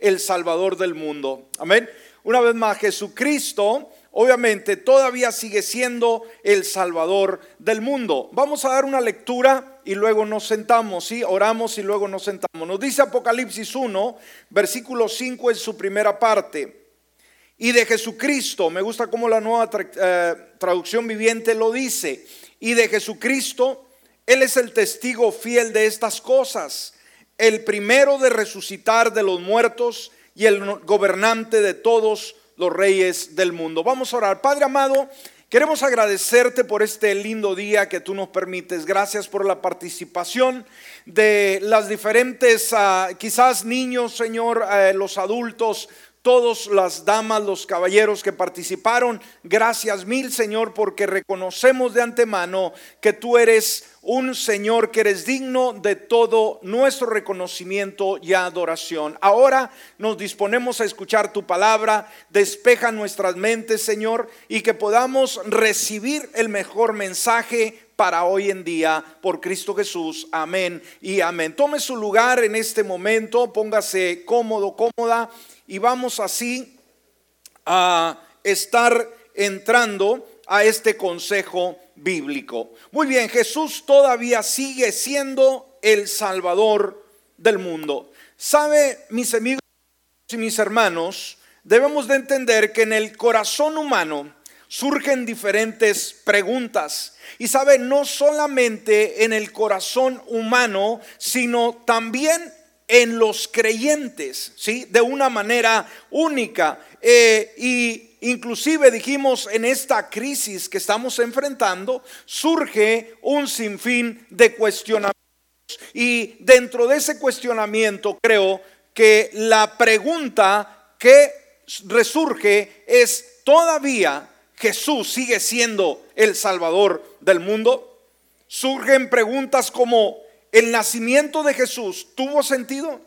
el Salvador del mundo. Amén. Una vez más, Jesucristo obviamente todavía sigue siendo el Salvador del mundo. Vamos a dar una lectura y luego nos sentamos, ¿sí? Oramos y luego nos sentamos. Nos dice Apocalipsis 1, versículo 5 en su primera parte. Y de Jesucristo, me gusta cómo la nueva eh, traducción viviente lo dice, y de Jesucristo, Él es el testigo fiel de estas cosas, el primero de resucitar de los muertos y el gobernante de todos los reyes del mundo. Vamos a orar. Padre amado, queremos agradecerte por este lindo día que tú nos permites. Gracias por la participación de las diferentes, ah, quizás niños, Señor, eh, los adultos, todas las damas, los caballeros que participaron. Gracias mil, Señor, porque reconocemos de antemano que tú eres un Señor que eres digno de todo nuestro reconocimiento y adoración. Ahora nos disponemos a escuchar tu palabra, despeja nuestras mentes, Señor, y que podamos recibir el mejor mensaje para hoy en día por Cristo Jesús. Amén y amén. Tome su lugar en este momento, póngase cómodo, cómoda y vamos así a estar entrando a este consejo bíblico. Muy bien, Jesús todavía sigue siendo el Salvador del mundo. ¿Sabe, mis amigos y mis hermanos? Debemos de entender que en el corazón humano surgen diferentes preguntas. Y sabe, no solamente en el corazón humano, sino también en los creyentes, ¿sí? De una manera única. Eh, y inclusive dijimos en esta crisis que estamos enfrentando, surge un sinfín de cuestionamientos. Y dentro de ese cuestionamiento creo que la pregunta que resurge es, ¿todavía Jesús sigue siendo el Salvador del mundo? Surgen preguntas como, ¿El nacimiento de Jesús tuvo sentido?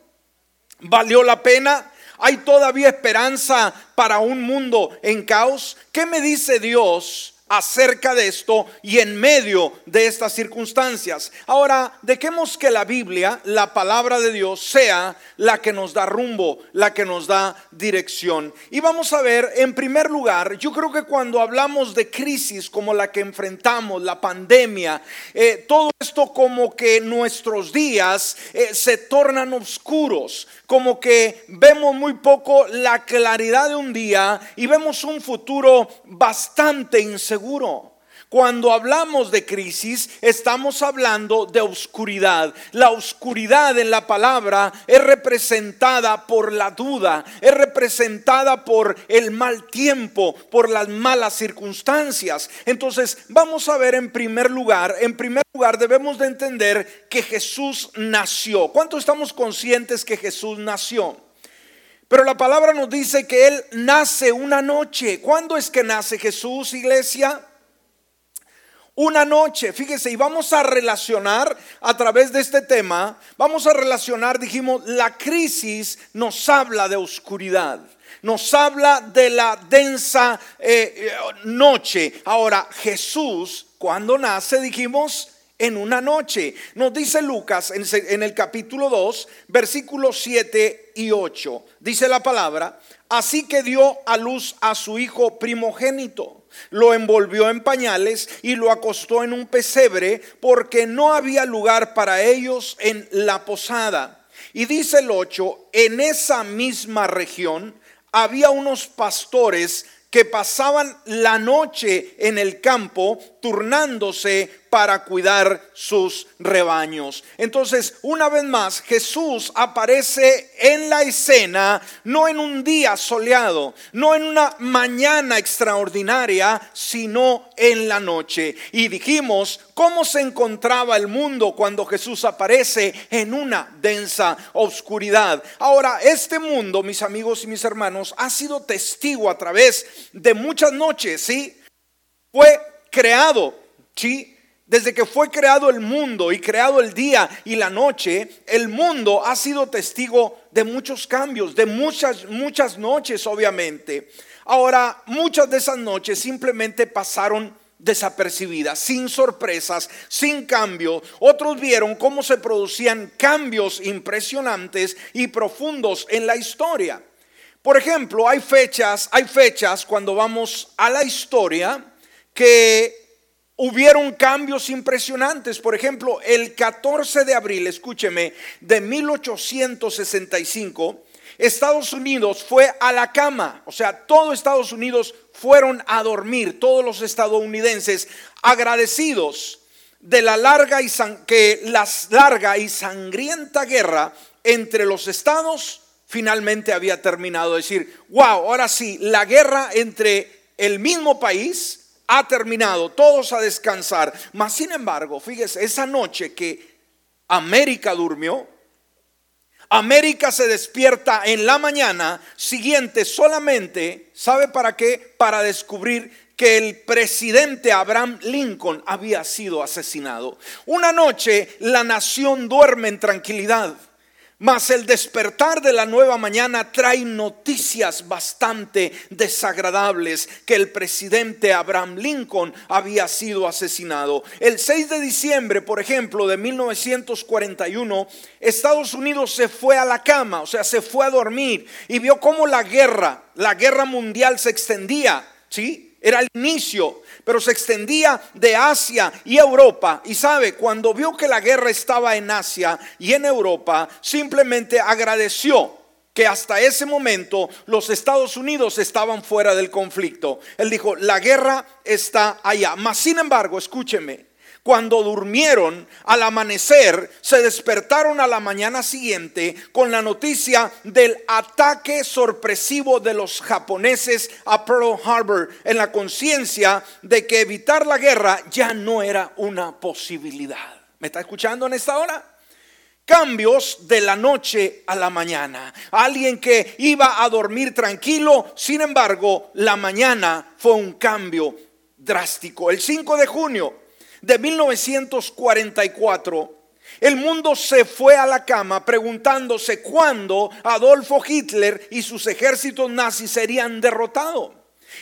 ¿Valió la pena? ¿Hay todavía esperanza para un mundo en caos? ¿Qué me dice Dios acerca de esto y en medio de estas circunstancias. Ahora, dejemos que la Biblia, la palabra de Dios, sea la que nos da rumbo, la que nos da dirección. Y vamos a ver, en primer lugar, yo creo que cuando hablamos de crisis como la que enfrentamos, la pandemia, eh, todo esto como que nuestros días eh, se tornan oscuros, como que vemos muy poco la claridad de un día y vemos un futuro bastante inseguro. Cuando hablamos de crisis, estamos hablando de oscuridad. La oscuridad en la palabra es representada por la duda, es representada por el mal tiempo, por las malas circunstancias. Entonces, vamos a ver en primer lugar, en primer lugar debemos de entender que Jesús nació. ¿Cuánto estamos conscientes que Jesús nació? Pero la palabra nos dice que Él nace una noche. ¿Cuándo es que nace Jesús, iglesia? una noche. Fíjese, y vamos a relacionar a través de este tema, vamos a relacionar, dijimos, la crisis nos habla de oscuridad. Nos habla de la densa eh, eh, noche. Ahora, Jesús, cuando nace, dijimos, en una noche. Nos dice Lucas en, el capítulo 2, versículos 7 y 8. Dice la palabra, así que dio a luz a su hijo primogénito lo envolvió en pañales y lo acostó en un pesebre porque no había lugar para ellos en la posada. Y dice el 8, en esa misma región había unos pastores que pasaban la noche en el campo turnándose para cuidar sus rebaños. Entonces, una vez más, Jesús aparece en la escena, no en un día soleado, no en una mañana extraordinaria, sino en la noche. Y dijimos cómo se encontraba el mundo cuando Jesús aparece en una densa oscuridad. Ahora, este mundo, mis amigos y mis hermanos, ha sido testigo a través de muchas noches, ¿sí? Fue creado, ¿sí? Desde que fue creado el mundo y creado el día y la noche, el mundo ha sido testigo de muchos cambios, de muchas, muchas noches, obviamente. Ahora, muchas de esas noches simplemente pasaron desapercibidas, sin sorpresas, sin cambio. Otros vieron cómo se producían cambios impresionantes y profundos en la historia. Por ejemplo, hay fechas, hay fechas cuando vamos a la historia que hubieron cambios impresionantes. Por ejemplo, el 14 de abril, escúcheme, de 1865, Estados Unidos fue a la cama, o sea, todo Estados Unidos fueron a dormir, todos los estadounidenses agradecidos de la larga y que la larga y sangrienta guerra entre los estados finalmente había terminado. Es decir, wow, ahora sí, la guerra entre el mismo país ha terminado, todos a descansar. Mas sin embargo, fíjese, esa noche que América durmió, América se despierta en la mañana siguiente solamente, ¿sabe para qué? Para descubrir que el presidente Abraham Lincoln había sido asesinado. Una noche la nación duerme en tranquilidad. Mas el despertar de la nueva mañana trae noticias bastante desagradables que el presidente Abraham Lincoln había sido asesinado. El 6 de diciembre, por ejemplo, de 1941, Estados Unidos se fue a la cama, o sea, se fue a dormir y vio cómo la guerra, la guerra mundial se extendía, ¿sí? Era el inicio, pero se extendía de Asia y Europa. Y sabe, cuando vio que la guerra estaba en Asia y en Europa, simplemente agradeció que hasta ese momento los Estados Unidos estaban fuera del conflicto. Él dijo, la guerra está allá. Mas, sin embargo, escúcheme, cuando durmieron al amanecer, se despertaron a la mañana siguiente con la noticia del ataque sorpresivo de los japoneses a Pearl Harbor en la conciencia de que evitar la guerra ya no era una posibilidad. ¿Me está escuchando en esta hora? Cambios de la noche a la mañana. Alguien que iba a dormir tranquilo, sin embargo, la mañana fue un cambio drástico. El 5 de junio de 1944, el mundo se fue a la cama preguntándose cuándo Adolfo Hitler y sus ejércitos nazis serían derrotados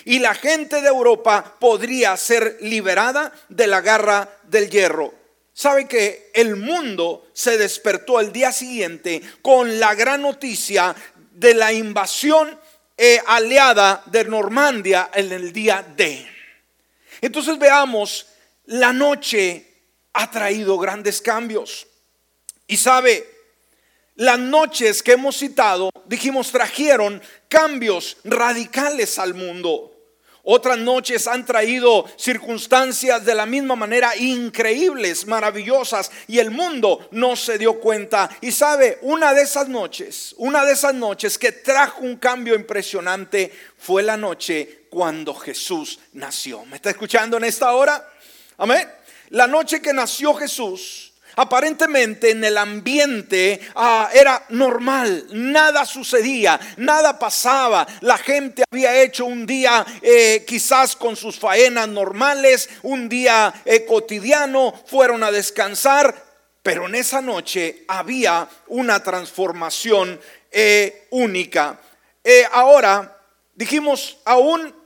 y la gente de Europa podría ser liberada de la garra del hierro. ¿Sabe que el mundo se despertó el día siguiente con la gran noticia de la invasión eh, aliada de Normandia en el día D? Entonces veamos la noche ha traído grandes cambios. Y sabe, las noches que hemos citado, dijimos, trajeron cambios radicales al mundo. Otras noches han traído circunstancias de la misma manera increíbles, maravillosas, y el mundo no se dio cuenta. Y sabe, una de esas noches, una de esas noches que trajo un cambio impresionante fue la noche cuando Jesús nació. ¿Me está escuchando en esta hora? Amén. La noche que nació Jesús, aparentemente en el ambiente ah, era normal, nada sucedía, nada pasaba, la gente había hecho un día eh, quizás con sus faenas normales, un día eh, cotidiano, fueron a descansar, pero en esa noche había una transformación eh, única. ahora, dijimos, aún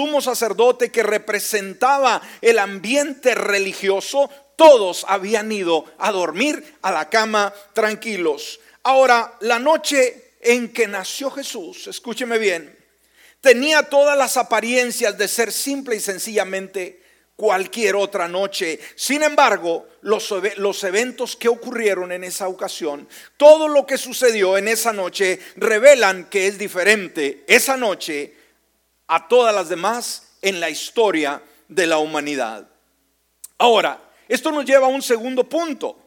sumo sacerdote que representaba el ambiente religioso, todos habían ido a dormir a la cama tranquilos. Ahora, la noche en que nació Jesús, escúcheme bien, tenía todas las apariencias de ser simple y sencillamente cualquier otra noche. Sin embargo, los, los, eventos que ocurrieron en esa ocasión, todo lo que sucedió en esa noche, revelan que es diferente. Esa noche a todas las demás en la historia de la humanidad. Ahora, esto nos lleva a un segundo punto,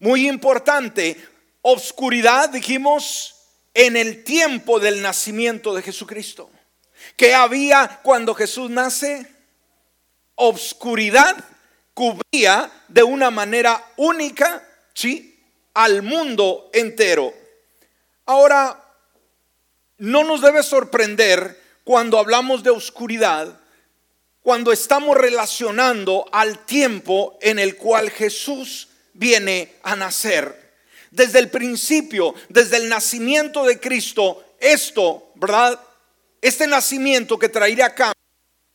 muy importante, obscuridad, dijimos, en el tiempo del nacimiento de Jesucristo. ¿Qué había cuando Jesús nace? Obscuridad cubría de una manera única, ¿sí? Al mundo entero. Ahora, no nos debe sorprender cuando hablamos de oscuridad, cuando estamos relacionando al tiempo en el cual Jesús viene a nacer. Desde el principio, desde el nacimiento de Cristo, esto, ¿verdad? Este nacimiento que traería acá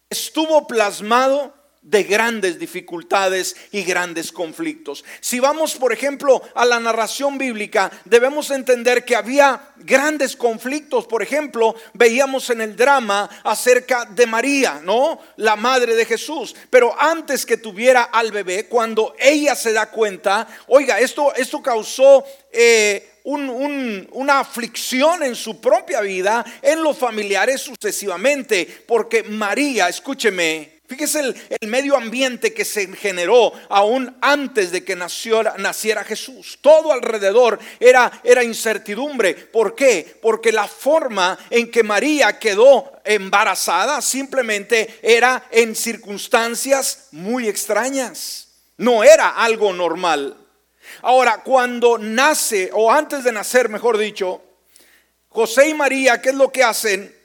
estuvo plasmado de grandes dificultades y grandes conflictos. Si vamos, por ejemplo, a la narración bíblica, debemos entender que había grandes conflictos. Por ejemplo, veíamos en el drama acerca de María, ¿no? La madre de Jesús. Pero antes que tuviera al bebé, cuando ella se da cuenta, oiga, esto, esto causó... Eh, una aflicción en su propia vida, en los familiares sucesivamente, porque María, escúcheme, Fíjese el, medio ambiente que se generó aún antes de que naciera Jesús. Todo alrededor era, era incertidumbre. ¿Por qué? Porque la forma en que María quedó embarazada simplemente era en circunstancias muy extrañas. No era algo normal. Ahora, cuando nace, o antes de nacer, mejor dicho, José y María, ¿qué es lo que hacen?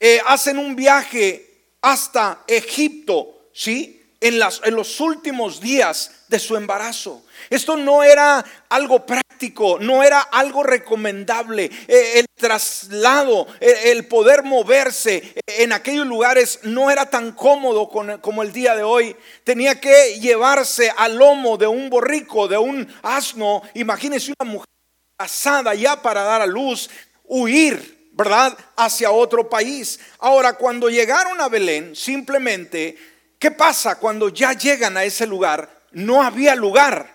Eh, hacen un viaje hasta Egipto, ¿sí? En, los últimos días de su embarazo. Esto no era algo práctico, no era algo recomendable. Eh, el traslado, el poder moverse en aquellos lugares no era tan cómodo como el día de hoy. Tenía que llevarse al lomo de un borrico, de un asno. Imagínense una mujer casada ya para dar a luz, huir ¿verdad? Hacia otro país. Ahora, cuando llegaron a Belén, simplemente, ¿qué pasa cuando ya llegan a ese lugar? No había lugar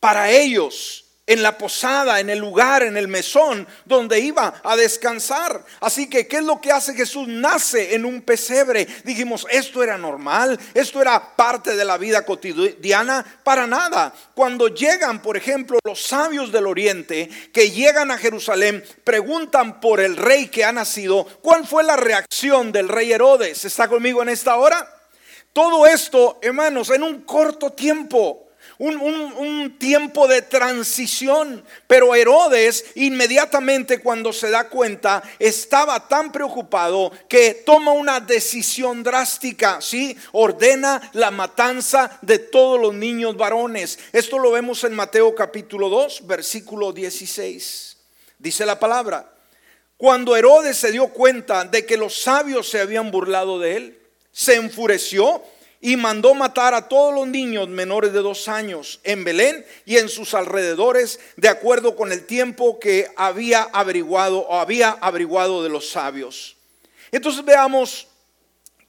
para ellos en la posada, en el lugar, en el mesón donde iba a descansar. Así que, ¿qué es lo que hace Jesús? Nace en un pesebre. Dijimos, esto era normal, esto era parte de la vida cotidiana, para nada. Cuando llegan, por ejemplo, los sabios del oriente que llegan a Jerusalén, preguntan por el rey que ha nacido, ¿cuál fue la reacción del rey Herodes? ¿Está conmigo en esta hora? Todo esto, hermanos, en un corto tiempo un, tiempo de transición. Pero Herodes inmediatamente cuando se da cuenta estaba tan preocupado que toma una decisión drástica, ¿sí? Ordena la matanza de todos los niños varones. Esto lo vemos en Mateo capítulo 2, versículo 16. Dice la palabra, cuando Herodes se dio cuenta de que los sabios se habían burlado de él, se enfureció y mandó matar a todos los niños menores de dos años en Belén y en sus alrededores, de acuerdo con el tiempo que había averiguado o había averiguado de los sabios. Entonces veamos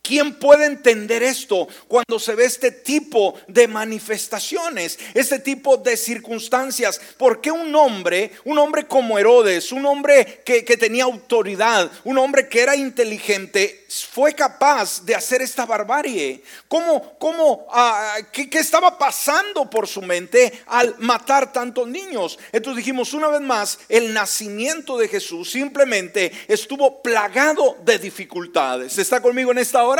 ¿Quién puede entender esto cuando se ve este tipo de manifestaciones, este tipo de circunstancias? ¿Por qué un hombre, un hombre como Herodes, un hombre que, tenía autoridad, un hombre que era inteligente, fue capaz de hacer esta barbarie? ¿Cómo, cómo, ah, qué, qué estaba pasando por su mente al matar tantos niños? Entonces dijimos una vez más, el nacimiento de Jesús simplemente estuvo plagado de dificultades. ¿Está conmigo en esta hora?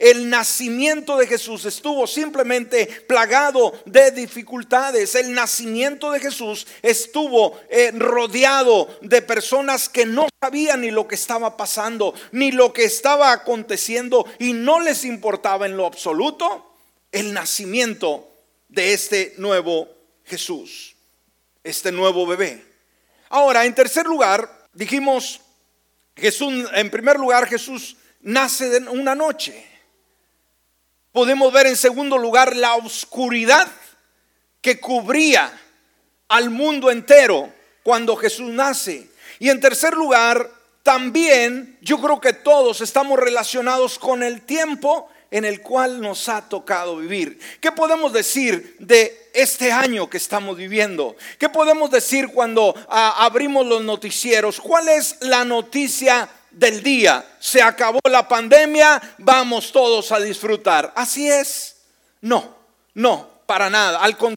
El nacimiento de Jesús estuvo simplemente plagado de dificultades. El nacimiento de Jesús estuvo eh, rodeado de personas que no sabían ni lo que estaba pasando, ni lo que estaba aconteciendo y no les importaba en lo absoluto el nacimiento de este nuevo Jesús, este nuevo bebé. Ahora, en tercer lugar, dijimos, Jesús, en primer lugar, Jesús nace de una noche. Podemos ver en segundo lugar la oscuridad que cubría al mundo entero cuando Jesús nace. Y en tercer lugar, también yo creo que todos estamos relacionados con el tiempo en el cual nos ha tocado vivir. ¿Qué podemos decir de este año que estamos viviendo? ¿Qué podemos decir cuando ah, abrimos los noticieros? ¿Cuál es la noticia del día. Se acabó la pandemia, vamos todos a disfrutar. Así es. No, no, para nada. Al contrario,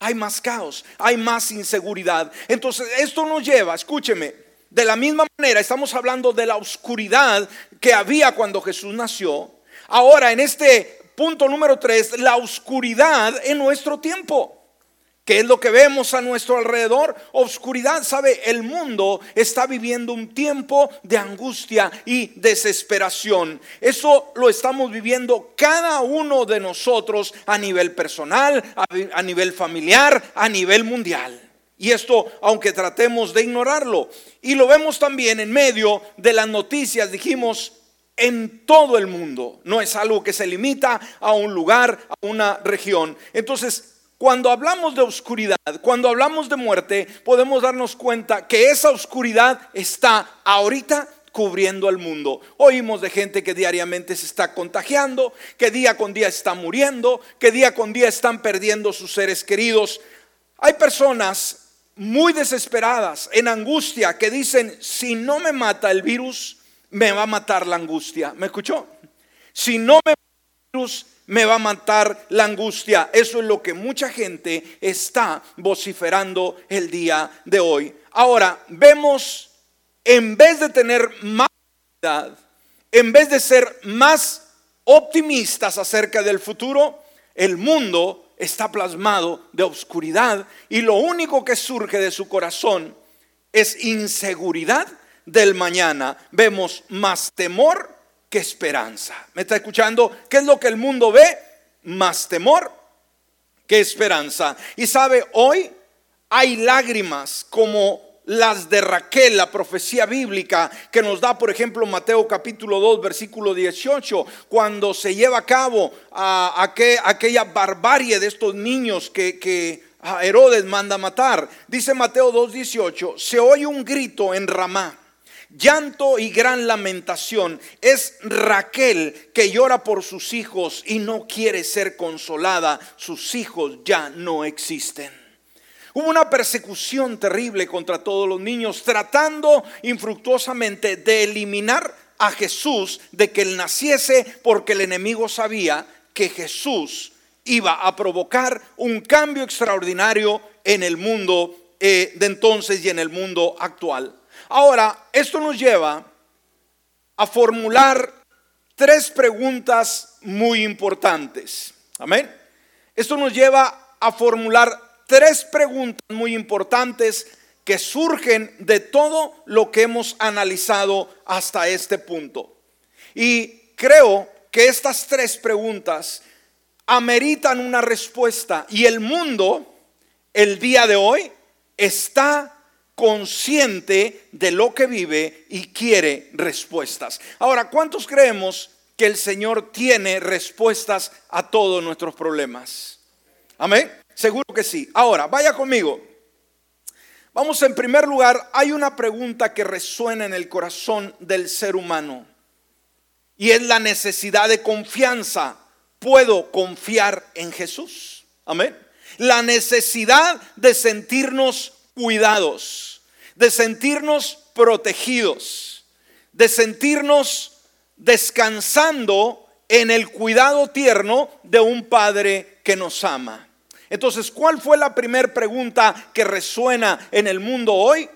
hay más caos, hay más inseguridad. Entonces, esto nos lleva, escúcheme, de la misma manera estamos hablando de la oscuridad que había cuando Jesús nació. Ahora, en este punto número tres, la oscuridad en nuestro tiempo. ¿Qué es lo que vemos a nuestro alrededor? Oscuridad, ¿sabe? El mundo está viviendo un tiempo de angustia y desesperación. Eso lo estamos viviendo cada uno de nosotros a nivel personal, a nivel familiar, a nivel mundial. Y esto, aunque tratemos de ignorarlo. Y lo vemos también en medio de las noticias, dijimos, en todo el mundo. No es algo que se limita a un lugar, a una región. Entonces, cuando hablamos de oscuridad, cuando hablamos de muerte, podemos darnos cuenta que esa oscuridad está ahorita cubriendo el mundo. Oímos de gente que diariamente se está contagiando, que día con día está muriendo, que día con día están perdiendo sus seres queridos. Hay personas muy desesperadas, en angustia, que dicen, si no me mata el virus, me va a matar la angustia. ¿Me escuchó? Si no me virus, me va a matar la angustia. Eso es lo que mucha gente está vociferando el día de hoy. Ahora, vemos, en vez de tener más en vez de ser más optimistas acerca del futuro, el mundo está plasmado de oscuridad y lo único que surge de su corazón es inseguridad del mañana. Vemos más temor que esperanza. ¿Me está escuchando? ¿Qué es lo que el mundo ve? Más temor que esperanza. Y sabe, hoy hay lágrimas como las de Raquel, la profecía bíblica que nos da, por ejemplo, Mateo capítulo 2, versículo 18, cuando se lleva a cabo a, aquella barbarie de estos niños que, Herodes manda matar. Dice Mateo 2, 18, se oye un grito en Ramá llanto y gran lamentación. Es Raquel que llora por sus hijos y no quiere ser consolada. Sus hijos ya no existen. Hubo una persecución terrible contra todos los niños, tratando infructuosamente de eliminar a Jesús, de que él naciese, porque el enemigo sabía que Jesús iba a provocar un cambio extraordinario en el mundo eh, de entonces y en el mundo actual. Ahora, esto nos lleva a formular tres preguntas muy importantes. Amén. Esto nos lleva a formular tres preguntas muy importantes que surgen de todo lo que hemos analizado hasta este punto. Y creo que estas tres preguntas ameritan una respuesta y el mundo el día de hoy está consciente de lo que vive y quiere respuestas. Ahora, ¿cuántos creemos que el Señor tiene respuestas a todos nuestros problemas? Amén. Seguro que sí. Ahora, vaya conmigo. Vamos en primer lugar, hay una pregunta que resuena en el corazón del ser humano y es la necesidad de confianza. ¿Puedo confiar en Jesús? Amén. La necesidad de sentirnos cuidados, de sentirnos protegidos, de sentirnos descansando en el cuidado tierno de un Padre que nos ama. Entonces, ¿cuál fue la primera pregunta que resuena en el mundo hoy?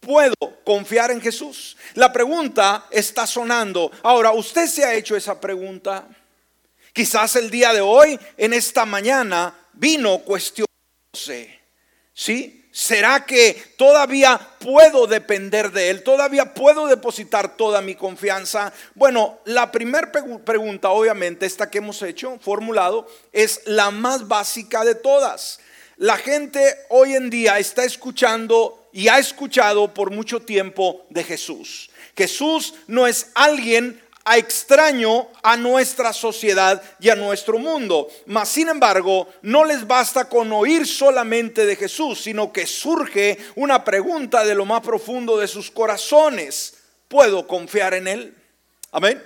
¿Puedo confiar en Jesús? La pregunta está sonando. Ahora, ¿usted se ha hecho esa pregunta? Quizás el día de hoy, en esta mañana, vino cuestionándose. ¿Sí? ¿Será que todavía puedo depender de Él? ¿Todavía puedo depositar toda mi confianza? Bueno, la primera pregunta, obviamente, esta que hemos hecho, formulado, es la más básica de todas. La gente hoy en día está escuchando y ha escuchado por mucho tiempo de Jesús. Jesús no es alguien a extraño a nuestra sociedad y a nuestro mundo. Mas, sin embargo, no les basta con oír solamente de Jesús, sino que surge una pregunta de lo más profundo de sus corazones. ¿Puedo confiar en Él? Amén.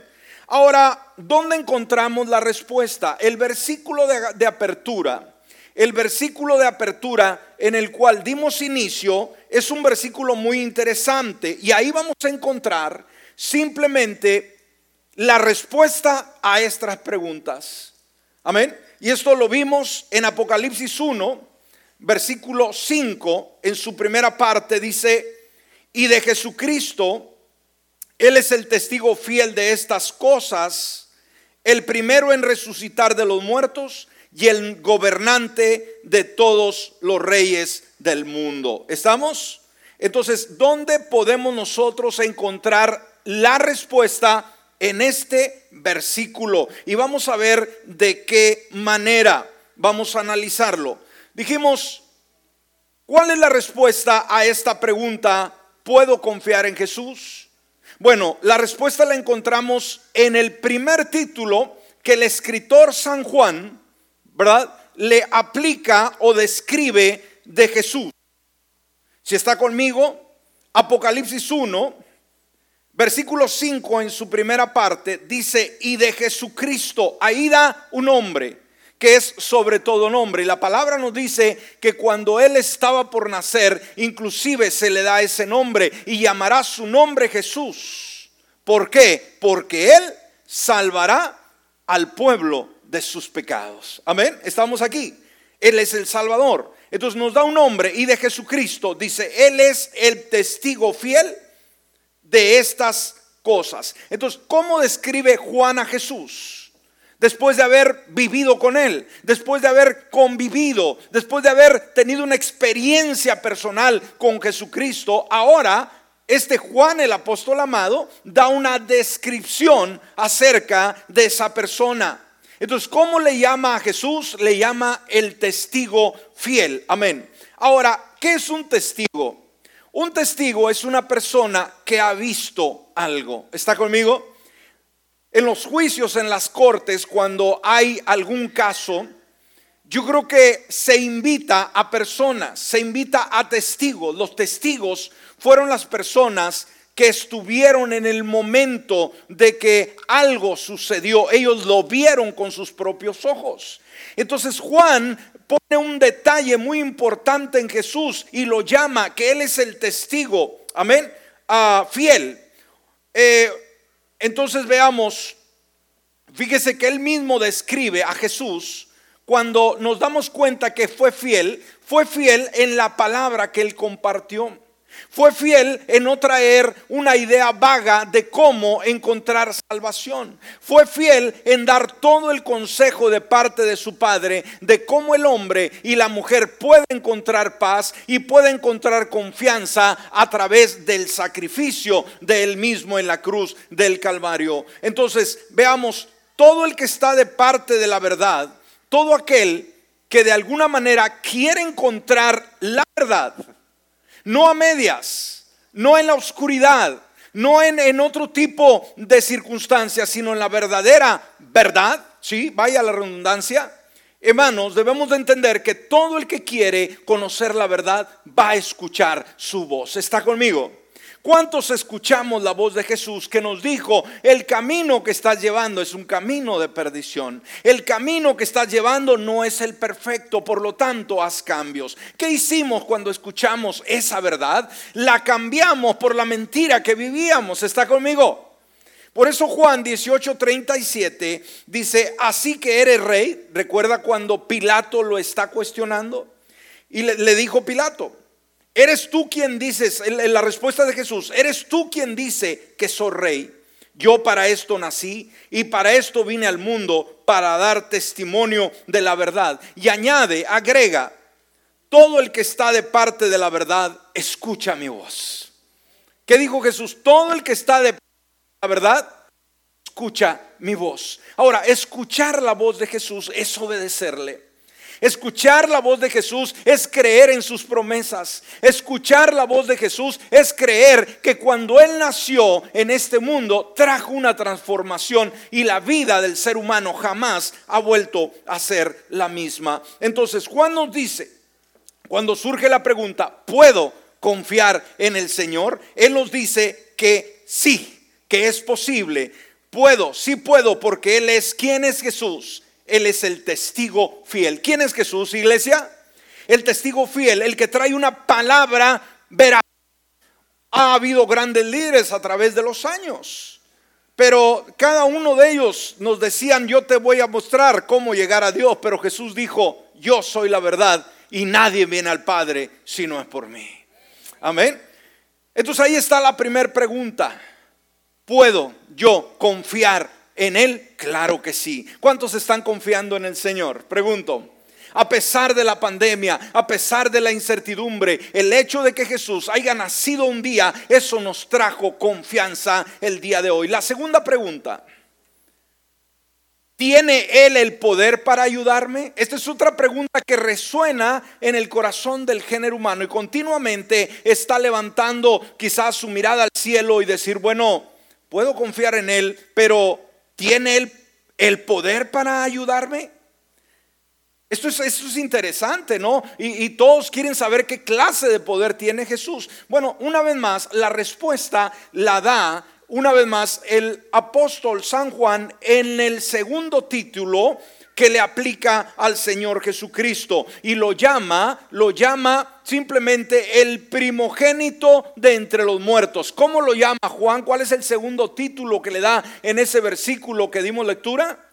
Ahora, ¿dónde encontramos la respuesta? El versículo de, de apertura. El versículo de apertura en el cual dimos inicio es un versículo muy interesante y ahí vamos a encontrar simplemente la respuesta a estas preguntas. Amén. Y esto lo vimos en Apocalipsis 1, versículo 5, en su primera parte dice, y de Jesucristo, Él es el testigo fiel de estas cosas, el primero en resucitar de los muertos y el gobernante de todos los reyes del mundo. ¿Estamos? Entonces, ¿dónde podemos nosotros encontrar la respuesta en este versículo y vamos a ver de qué manera vamos a analizarlo. Dijimos, ¿cuál es la respuesta a esta pregunta? ¿Puedo confiar en Jesús? Bueno, la respuesta la encontramos en el primer título que el escritor San Juan, ¿verdad? Le aplica o describe de Jesús. Si está conmigo, Apocalipsis 1, versículo 5 en su primera parte, dice, y de Jesucristo, ahí da un nombre que es sobre todo nombre. Y la palabra nos dice que cuando Él estaba por nacer, inclusive se le da ese nombre y llamará su nombre Jesús. ¿Por qué? Porque Él salvará al pueblo de sus pecados. Amén. Estamos aquí. Él es el Salvador. Entonces nos da un nombre y de Jesucristo dice, Él es el testigo fiel de estas cosas. Entonces, ¿cómo describe Juan a Jesús? Después de haber vivido con Él, después de haber convivido, después de haber tenido una experiencia personal con Jesucristo, ahora este Juan el apóstol amado da una descripción acerca de esa persona. Entonces, ¿cómo le llama a Jesús? Le llama el testigo fiel. Amén. Ahora, ¿qué es un testigo? Un testigo es una persona que ha visto algo. ¿Está conmigo? En los juicios, en las cortes, cuando hay algún caso, yo creo que se invita a personas, se invita a testigos. Los testigos fueron las personas que estuvieron en el momento de que algo sucedió. Ellos lo vieron con sus propios ojos. Entonces Juan pone un detalle muy importante en Jesús y lo llama que Él es el testigo, amén, ah, fiel. Eh, entonces veamos, fíjese que Él mismo describe a Jesús cuando nos damos cuenta que fue fiel, fue fiel en la palabra que Él compartió. Fue fiel en no traer una idea vaga de cómo encontrar salvación. Fue fiel en dar todo el consejo de parte de su padre de cómo el hombre y la mujer pueden encontrar paz y pueden encontrar confianza a través del sacrificio de él mismo en la cruz del Calvario. Entonces, veamos, todo el que está de parte de la verdad, todo aquel que de alguna manera quiere encontrar la verdad, no a medias, no en la oscuridad, no en, en, otro tipo de circunstancias, sino en la verdadera verdad, ¿sí? Vaya la redundancia. Hermanos, debemos de entender que todo el que quiere conocer la verdad va a escuchar su voz. ¿Está conmigo? ¿Cuántos escuchamos la voz de Jesús que nos dijo, el camino que estás llevando es un camino de perdición? El camino que estás llevando no es el perfecto, por lo tanto haz cambios. ¿Qué hicimos cuando escuchamos esa verdad? La cambiamos por la mentira que vivíamos. ¿Está conmigo? Por eso Juan 18:37 dice, así que eres rey. ¿Recuerda cuando Pilato lo está cuestionando? Y le, le dijo Pilato, ¿Eres tú quien dices, en la respuesta de Jesús, eres tú quien dice que soy rey? Yo para esto nací y para esto vine al mundo, para dar testimonio de la verdad. Y añade, agrega, todo el que está de parte de la verdad, escucha mi voz. ¿Qué dijo Jesús? Todo el que está de parte de la verdad, escucha mi voz. Ahora, escuchar la voz de Jesús es obedecerle. Escuchar la voz de Jesús es creer en sus promesas. Escuchar la voz de Jesús es creer que cuando Él nació en este mundo trajo una transformación y la vida del ser humano jamás ha vuelto a ser la misma. Entonces Juan nos dice, cuando surge la pregunta, ¿puedo confiar en el Señor? Él nos dice que sí, que es posible. Puedo, sí puedo, porque Él es quien es Jesús él es el testigo fiel. ¿Quién es Jesús, iglesia? El testigo fiel, el que trae una palabra veraz. Ha habido grandes líderes a través de los años, pero cada uno de ellos nos decían, yo te voy a mostrar cómo llegar a Dios, pero Jesús dijo, yo soy la verdad y nadie viene al Padre si no es por mí. Amén. Entonces ahí está la primera pregunta. ¿Puedo yo confiar ¿En Él? Claro que sí. ¿Cuántos están confiando en el Señor? Pregunto. A pesar de la pandemia, a pesar de la incertidumbre, el hecho de que Jesús haya nacido un día, eso nos trajo confianza el día de hoy. La segunda pregunta. ¿Tiene Él el poder para ayudarme? Esta es otra pregunta que resuena en el corazón del género humano y continuamente está levantando quizás su mirada al cielo y decir, bueno, puedo confiar en Él, pero ¿tiene Él el poder para ayudarme? Esto es, es interesante, ¿no? Y, todos quieren saber qué clase de poder tiene Jesús. Bueno, una vez más, la respuesta la da, una vez más, el apóstol San Juan en el segundo título que le aplica al Señor Jesucristo y lo llama, lo llama simplemente el primogénito de entre los muertos. ¿Cómo lo llama Juan? ¿Cuál es el segundo título que le da en ese versículo que dimos lectura?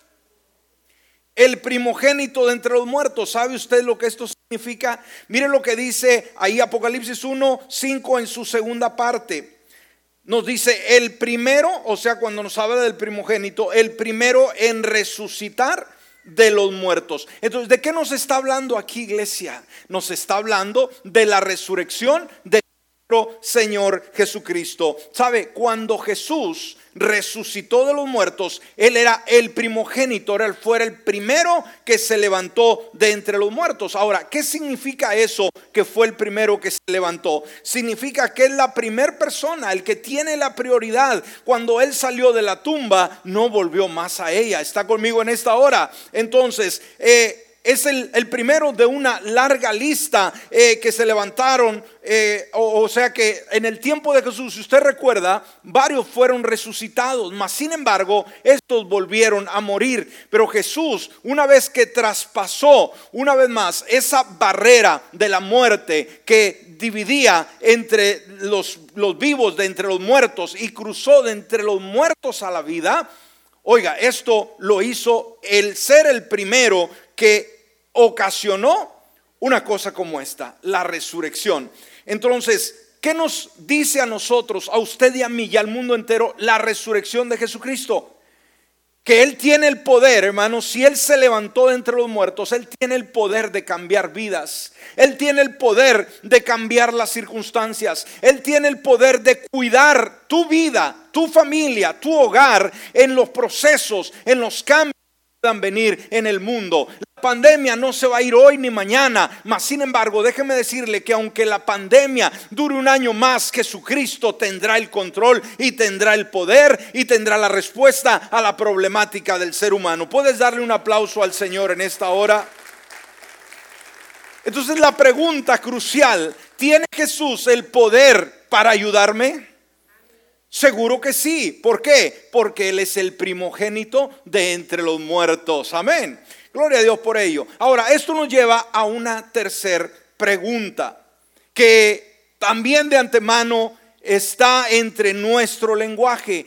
El primogénito de entre los muertos. ¿Sabe usted lo que esto significa? Mire lo que dice ahí Apocalipsis 1, 5 en su segunda parte. Nos dice el primero, o sea, cuando nos habla del primogénito, el primero en resucitar de los muertos. Entonces, ¿de qué nos está hablando aquí, iglesia? Nos está hablando de la resurrección de Señor Jesucristo. ¿Sabe? Cuando Jesús resucitó de los muertos, Él era el primogénito, Él fuera el primero que se levantó de entre los muertos. Ahora, ¿qué significa eso que fue el primero que se levantó? Significa que es la primera persona, el que tiene la prioridad. Cuando Él salió de la tumba, no volvió más a ella. ¿Está conmigo en esta hora? Entonces, eh, es el, primero de una larga lista eh, que se levantaron. Eh, o, sea que en el tiempo de Jesús, si usted recuerda, varios fueron resucitados, mas sin embargo, estos volvieron a morir. Pero Jesús, una vez que traspasó, una vez más, esa barrera de la muerte que dividía entre los, los vivos de entre los muertos y cruzó de entre los muertos a la vida, Oiga, esto lo hizo el ser el primero que ocasionó una cosa como esta, la resurrección. Entonces, ¿qué nos dice a nosotros, a usted y a mí y al mundo entero, la resurrección de Jesucristo? Que Él tiene el poder, hermanos, si Él se levantó de entre los muertos, Él tiene el poder de cambiar vidas. Él tiene el poder de cambiar las circunstancias. Él tiene el poder de cuidar tu vida, tu familia, tu hogar en los procesos, en los cambios puedan venir en el mundo. Pandemia no se va a ir hoy ni mañana, mas sin embargo, déjeme decirle que aunque la pandemia dure un año más, Jesucristo tendrá el control y tendrá el poder y tendrá la respuesta a la problemática del ser humano. ¿Puedes darle un aplauso al Señor en esta hora? Entonces la pregunta crucial, ¿tiene Jesús el poder para ayudarme? Seguro que sí. ¿Por qué? Porque Él es el primogénito de entre los muertos. Amén. Gloria a Dios por ello. Ahora, esto nos lleva a una tercera pregunta que también de antemano está entre nuestro lenguaje.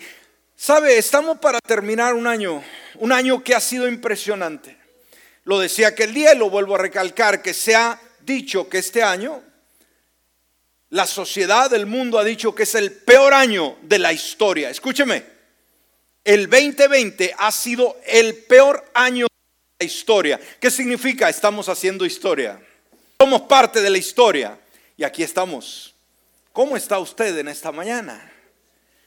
¿Sabe? Estamos para terminar un año, un año que ha sido impresionante. Lo decía aquel día y lo vuelvo a recalcar, que se ha dicho que este año la sociedad del mundo ha dicho que es el peor año de la historia. Escúcheme, el 2020 ha sido el peor año historia. ¿Qué significa? Estamos haciendo historia. Somos parte de la historia. Y aquí estamos. ¿Cómo está usted en esta mañana?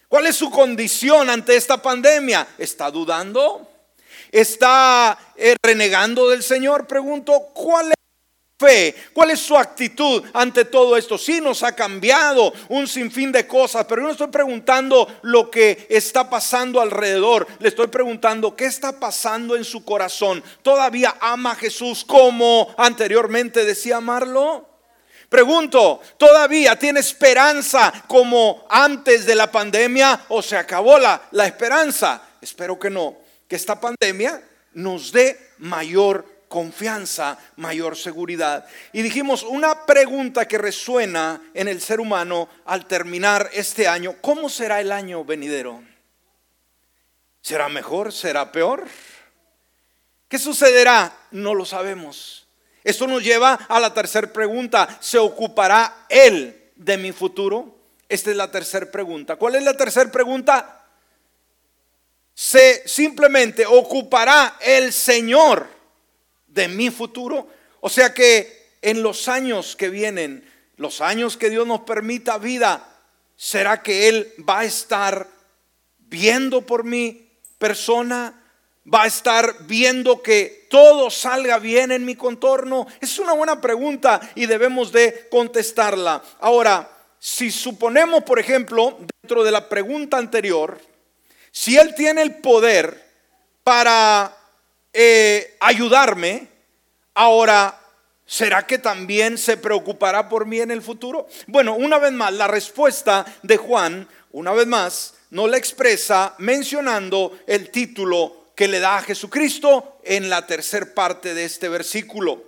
¿Cuál es su condición ante esta pandemia? ¿Está dudando? ¿Está eh, renegando del Señor? Pregunto, ¿cuál fe? ¿Cuál es su actitud ante todo esto? Sí, nos ha cambiado un sinfín de cosas, pero yo no estoy preguntando lo que está pasando alrededor. Le estoy preguntando qué está pasando en su corazón. ¿Todavía ama a Jesús como anteriormente decía amarlo? Pregunto, ¿todavía tiene esperanza como antes de la pandemia o se acabó la, la esperanza? Espero que no, que esta pandemia nos dé mayor confianza, mayor seguridad. Y dijimos una pregunta que resuena en el ser humano al terminar este año, ¿cómo será el año venidero? ¿Será mejor? ¿Será peor? ¿Qué sucederá? No lo sabemos. Esto nos lleva a la tercera pregunta. ¿Se ocupará Él de mi futuro? Esta es la tercera pregunta. ¿Cuál es la tercera pregunta? ¿Se simplemente ocupará el Señor de mi futuro. O sea que en los años que vienen, los años que Dios nos permita vida, ¿será que Él va a estar viendo por mi persona? ¿Va a estar viendo que todo salga bien en mi contorno? Es una buena pregunta y debemos de contestarla. Ahora, si suponemos, por ejemplo, dentro de la pregunta anterior, si Él tiene el poder para eh, ayudarme, ahora, ¿será que también se preocupará por mí en el futuro? Bueno, una vez más, la respuesta de Juan, una vez más, no la expresa mencionando el título que le da a Jesucristo en la tercera parte de este versículo.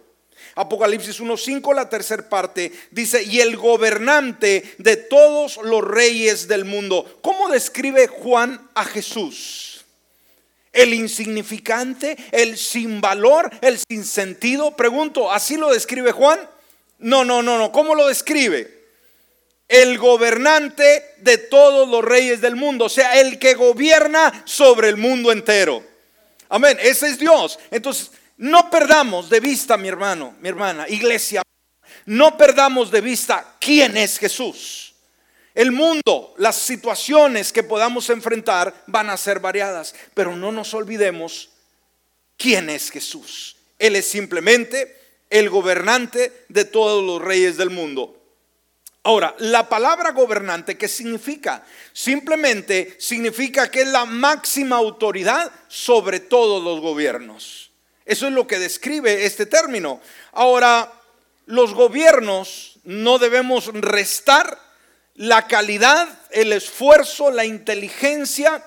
Apocalipsis 1.5, la tercera parte, dice, y el gobernante de todos los reyes del mundo. ¿Cómo describe Juan a Jesús? El insignificante, el sin valor, el sin sentido. Pregunto, ¿así lo describe Juan? No, no, no, no. ¿Cómo lo describe? El gobernante de todos los reyes del mundo, o sea, el que gobierna sobre el mundo entero. Amén, ese es Dios. Entonces, no perdamos de vista, mi hermano, mi hermana, iglesia, no perdamos de vista quién es Jesús. El mundo, las situaciones que podamos enfrentar van a ser variadas, pero no nos olvidemos quién es Jesús. Él es simplemente el gobernante de todos los reyes del mundo. Ahora, la palabra gobernante, ¿qué significa? Simplemente significa que es la máxima autoridad sobre todos los gobiernos. Eso es lo que describe este término. Ahora, los gobiernos no debemos restar la calidad, el esfuerzo, la inteligencia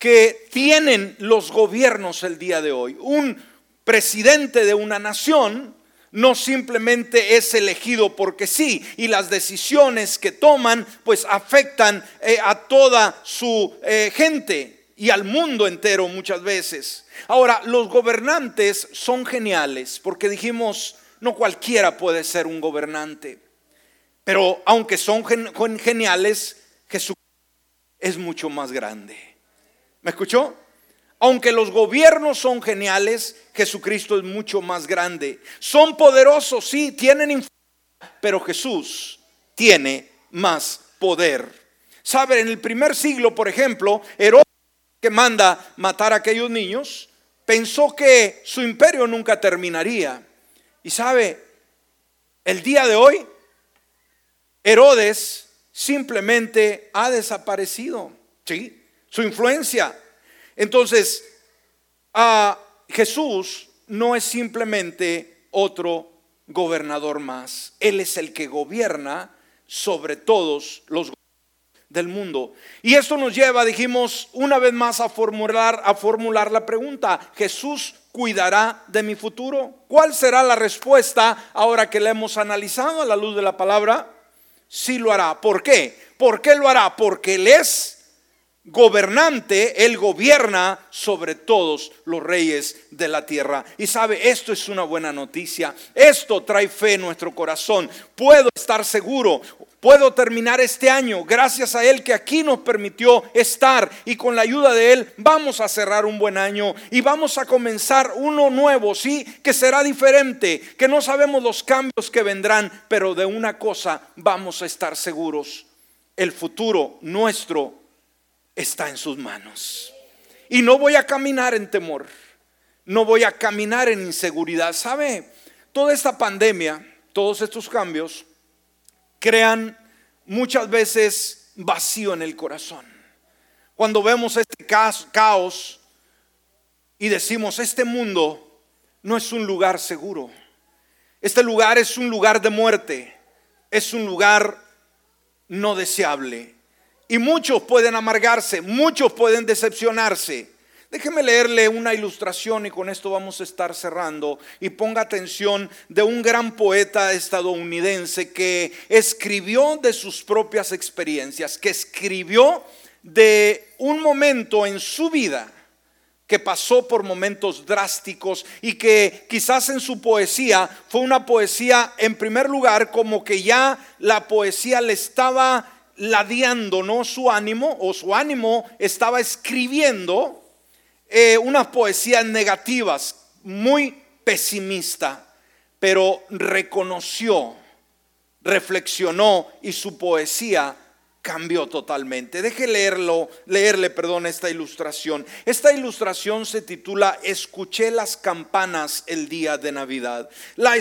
que tienen los gobiernos el día de hoy. Un presidente de una nación no simplemente es elegido porque sí, y las decisiones que toman pues afectan eh, a toda su eh, gente y al mundo entero muchas veces. Ahora, los gobernantes son geniales porque dijimos, no cualquiera puede ser un gobernante. Pero aunque son geniales, Jesús es mucho más grande. ¿Me escuchó? Aunque los gobiernos son geniales, Jesucristo es mucho más grande. Son poderosos, sí, tienen influencia, pero Jesús tiene más poder. Saben, en el primer siglo, por ejemplo, Herodes que manda matar a aquellos niños, pensó que su imperio nunca terminaría. Y sabe, el día de hoy, Herodes simplemente ha desaparecido, ¿sí? Su influencia. Entonces, a Jesús no es simplemente otro gobernador más. Él es el que gobierna sobre todos los del mundo. Y esto nos lleva, dijimos, una vez más a formular, a formular la pregunta, ¿Jesús cuidará de mi futuro? ¿Cuál será la respuesta ahora que la hemos analizado a la luz de la palabra? Sí lo hará. ¿Por qué? ¿Por qué lo hará? Porque Él es gobernante, Él gobierna sobre todos los reyes de la tierra. Y sabe, esto es una buena noticia. Esto trae fe en nuestro corazón. Puedo estar seguro. Puedo terminar este año gracias a Él que aquí nos permitió estar y con la ayuda de Él vamos a cerrar un buen año y vamos a comenzar uno nuevo, sí, que será diferente, que no sabemos los cambios que vendrán, pero de una cosa vamos a estar seguros. El futuro nuestro está en sus manos. Y no voy a caminar en temor, no voy a caminar en inseguridad. ¿Sabe? Toda esta pandemia, todos estos cambios crean muchas veces vacío en el corazón. Cuando vemos este caos y decimos, este mundo no es un lugar seguro. Este lugar es un lugar de muerte, es un lugar no deseable. Y muchos pueden amargarse, muchos pueden decepcionarse. Déjeme leerle una ilustración y con esto vamos a estar cerrando. Y ponga atención de un gran poeta estadounidense que escribió de sus propias experiencias, que escribió de un momento en su vida que pasó por momentos drásticos y que quizás en su poesía fue una poesía en primer lugar como que ya la poesía le estaba ladeando ¿no? su ánimo o su ánimo estaba escribiendo eh, unas poesías negativas, muy pesimista, pero reconoció, reflexionó y su poesía cambió totalmente. Deje leerlo, leerle, perdón, esta ilustración. Esta ilustración se titula Escuché las campanas el día de Navidad. La,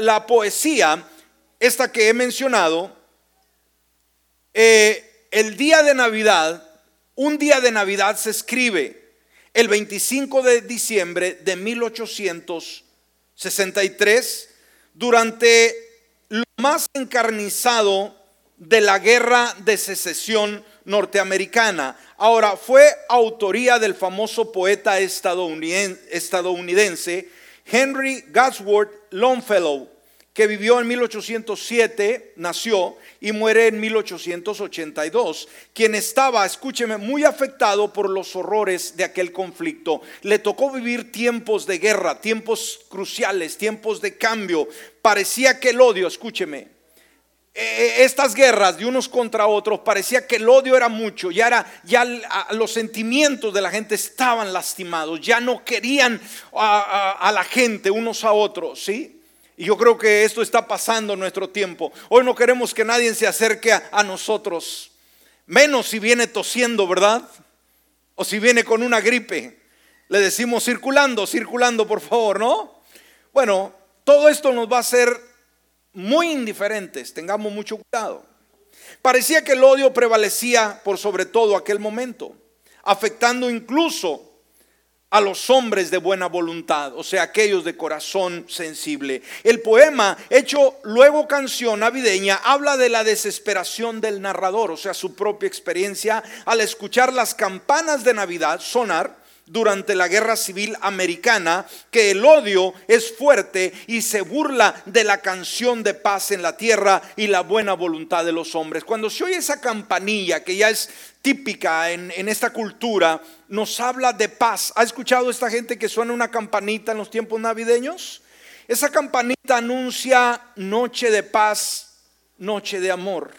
la poesía, esta que he mencionado, eh, el día de Navidad, un día de Navidad se escribe el 25 de diciembre de 1863 durante lo más encarnizado de la guerra de secesión norteamericana. Ahora, fue autoría del famoso poeta estadounidense Henry Wadsworth Longfellow, que vivió en 1807, nació y muere en 1882, quien estaba, escúcheme, muy afectado por los horrores de aquel conflicto. Le tocó vivir tiempos de guerra, tiempos cruciales, tiempos de cambio. Parecía que el odio, escúcheme, e, e, estas guerras de unos contra otros, parecía que el odio era mucho, ya era, ya los sentimientos de la gente estaban lastimados, ya no querían a, a la gente unos a otros, ¿sí? Y yo creo que esto está pasando en nuestro tiempo. Hoy no queremos que nadie se acerque a, nosotros. Menos si viene tosiendo, ¿verdad? O si viene con una gripe. Le decimos circulando, circulando, por favor, ¿no? Bueno, todo esto nos va a hacer muy indiferentes. Tengamos mucho cuidado. Parecía que el odio prevalecía por sobre todo aquel momento, afectando incluso a los hombres de buena voluntad, o sea, aquellos de corazón sensible. El poema, hecho luego canción navideña, habla de la desesperación del narrador, o sea, su propia experiencia al escuchar las campanas de Navidad sonar durante la guerra civil americana que el odio es fuerte y se burla de la canción de paz en la tierra y la buena voluntad de los hombres. Cuando se oye esa campanilla que ya es típica en, esta cultura, nos habla de paz. ¿Ha escuchado esta gente que suena una campanita en los tiempos navideños? Esa campanita anuncia noche de paz, noche de amor.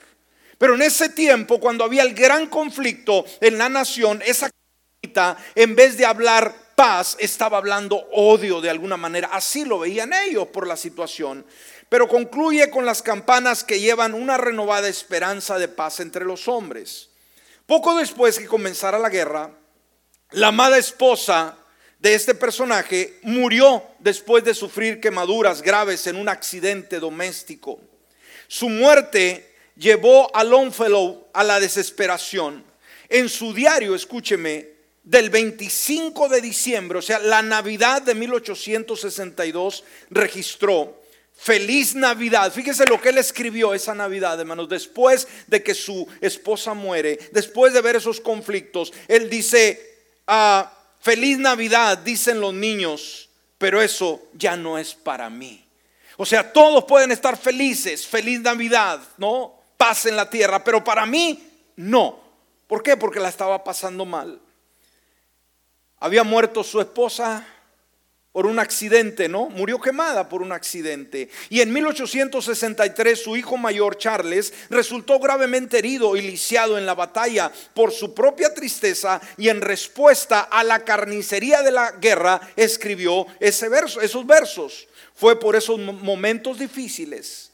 Pero en ese tiempo, cuando había el gran conflicto en la nación, esa en vez de hablar paz, estaba hablando odio de alguna manera. Así lo veían ellos por la situación. Pero concluye con las campanas que llevan una renovada esperanza de paz entre los hombres. Poco después que comenzara la guerra, la amada esposa de este personaje murió después de sufrir quemaduras graves en un accidente doméstico. Su muerte llevó a Longfellow a la desesperación. En su diario, escúcheme, del 25 de diciembre, o sea, la Navidad de 1862, registró Feliz Navidad. Fíjese lo que él escribió esa Navidad, hermanos. Después de que su esposa muere, después de ver esos conflictos, él dice, ah, Feliz Navidad, dicen los niños, pero eso ya no es para mí. O sea, todos pueden estar felices, feliz Navidad, ¿no? Paz en la tierra, pero para mí no. ¿Por qué? Porque la estaba pasando mal. Había muerto su esposa por un accidente, ¿no? Murió quemada por un accidente. Y en 1863 su hijo mayor, Charles, resultó gravemente herido y lisiado en la batalla por su propia tristeza y en respuesta a la carnicería de la guerra escribió ese verso, esos versos. Fue por esos momentos difíciles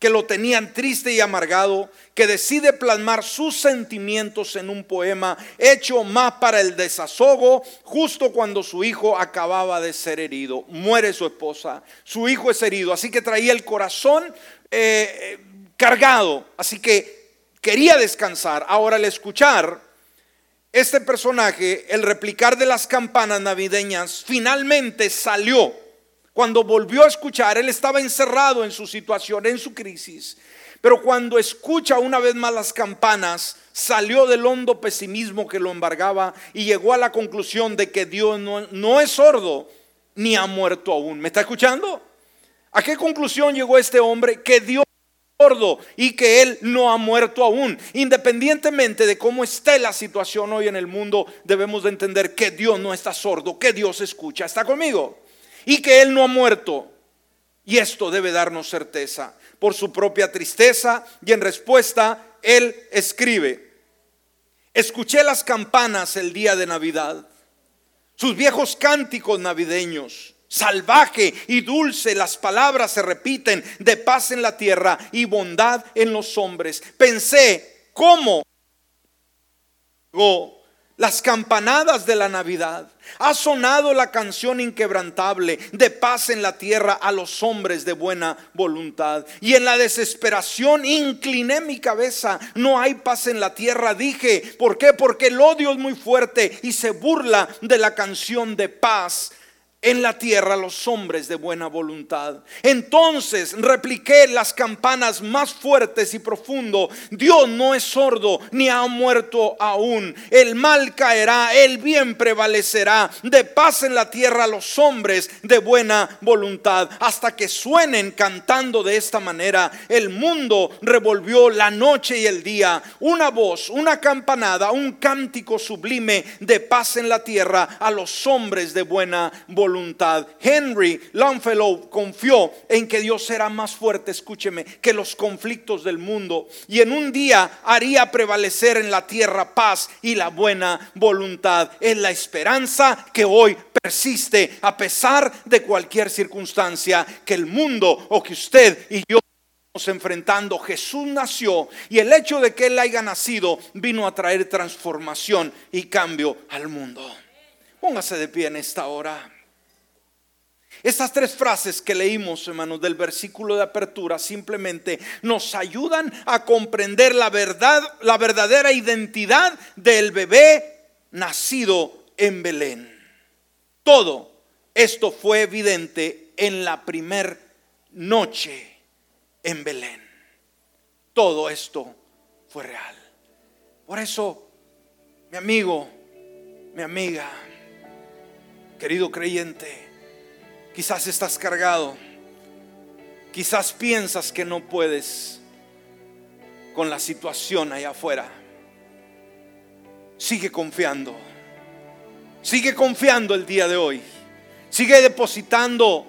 que lo tenían triste y amargado, que decide plasmar sus sentimientos en un poema hecho más para el desahogo, justo cuando su hijo acababa de ser herido. Muere su esposa, su hijo es herido, así que traía el corazón eh, cargado, así que quería descansar. Ahora al escuchar este personaje, el replicar de las campanas navideñas, finalmente salió cuando volvió a escuchar, él estaba encerrado en su situación, en su crisis. Pero cuando escucha una vez más las campanas, salió del hondo pesimismo que lo embargaba y llegó a la conclusión de que Dios no, es sordo ni ha muerto aún. ¿Me está escuchando? ¿A qué conclusión llegó este hombre? Que Dios es sordo y que Él no ha muerto aún. Independientemente de cómo esté la situación hoy en el mundo, debemos de entender que Dios no está sordo, que Dios escucha. ¿Está conmigo? Y que Él no ha muerto. Y esto debe darnos certeza por su propia tristeza y en respuesta Él escribe, escuché las campanas el día de Navidad, sus viejos cánticos navideños. Salvaje y dulce las palabras se repiten de paz en la tierra y bondad en los hombres. Pensé, ¿cómo? Las campanadas de la Navidad. Ha sonado la canción inquebrantable de paz en la tierra a los hombres de buena voluntad. Y en la desesperación incliné mi cabeza. No hay paz en la tierra, dije. ¿Por qué? Porque el odio es muy fuerte y se burla de la canción de paz en la tierra los hombres de buena voluntad. Entonces repliqué las campanas más fuertes y profundo. Dios no es sordo ni ha muerto aún. El mal caerá, el bien prevalecerá. De paz en la tierra los hombres de buena voluntad. Hasta que suenen cantando de esta manera. El mundo revolvió la noche y el día. Una voz, una campanada, un cántico sublime de paz en la tierra a los hombres de buena voluntad Henry Longfellow confió en que Dios era más fuerte, escúcheme, que los conflictos del mundo y en un día haría prevalecer en la tierra paz y la buena voluntad. Es la esperanza que hoy persiste a pesar de cualquier circunstancia que el mundo o que usted y yo enfrentando, Jesús nació y el hecho de que Él haya nacido vino a traer transformación y cambio al mundo. Póngase de pie en esta hora. Estas tres frases que leímos, hermanos, del versículo de apertura simplemente nos ayudan a comprender la verdad, la verdadera identidad del bebé nacido en Belén. Todo esto fue evidente en la primer noche en Belén. Todo esto fue real. Por eso, mi amigo, mi amiga, querido creyente, Quizás estás cargado. Quizás piensas que no puedes con la situación allá afuera. Sigue confiando. Sigue confiando el día de hoy. Sigue depositando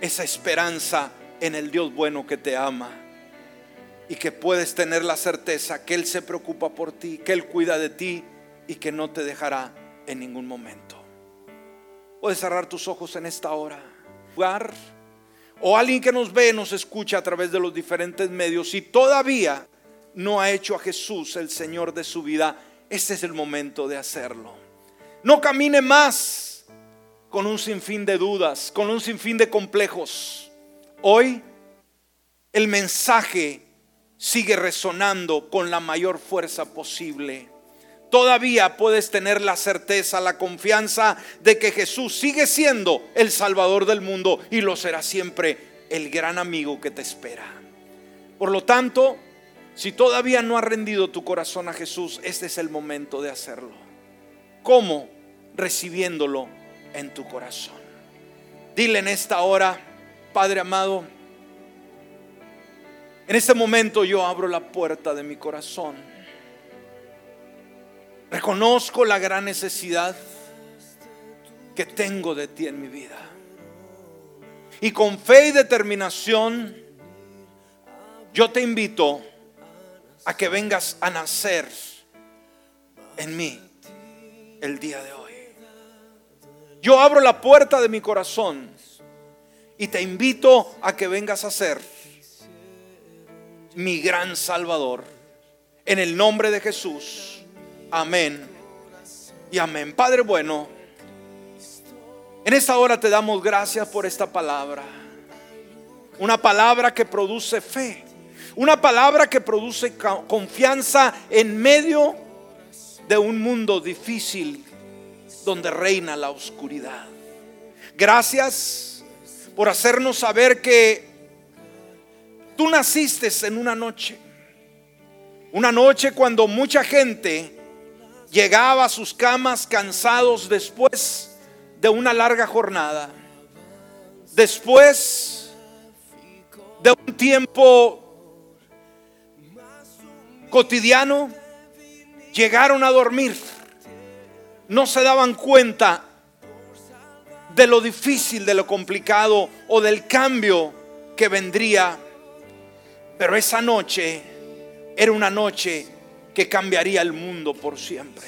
esa esperanza en el Dios bueno que te ama y que puedes tener la certeza que Él se preocupa por ti, que Él cuida de ti y que no te dejará en ningún momento. Puedes cerrar tus ojos en esta hora. O alguien que nos ve, nos escucha a través de los diferentes medios y todavía no ha hecho a Jesús el Señor de su vida, este es el momento de hacerlo. No camine más con un sinfín de dudas, con un sinfín de complejos. Hoy el mensaje sigue resonando con la mayor fuerza posible todavía puedes tener la certeza, la confianza de que Jesús sigue siendo el Salvador del mundo y lo será siempre el gran amigo que te espera. Por lo tanto, si todavía no has rendido tu corazón a Jesús, este es el momento de hacerlo. ¿Cómo? Recibiéndolo en tu corazón. Dile en esta hora, Padre amado, en este momento yo abro la puerta de mi corazón Reconozco la gran necesidad que tengo de ti en mi vida. Y con fe y determinación, yo te invito a que vengas a nacer en mí el día de hoy. Yo abro la puerta de mi corazón y te invito a que vengas a ser mi gran Salvador. En el nombre de Jesús. Amén y amén. Padre bueno, en esta hora te damos gracias por esta palabra. Una palabra que produce fe. Una palabra que produce confianza en medio de un mundo difícil donde reina la oscuridad. Gracias por hacernos saber que tú naciste en una noche. Una noche cuando mucha gente llegaba a sus camas cansados después de una larga jornada, después de un tiempo cotidiano, llegaron a dormir, no se daban cuenta de lo difícil, de lo complicado o del cambio que vendría. Pero esa noche era una noche que cambiaría el mundo por siempre.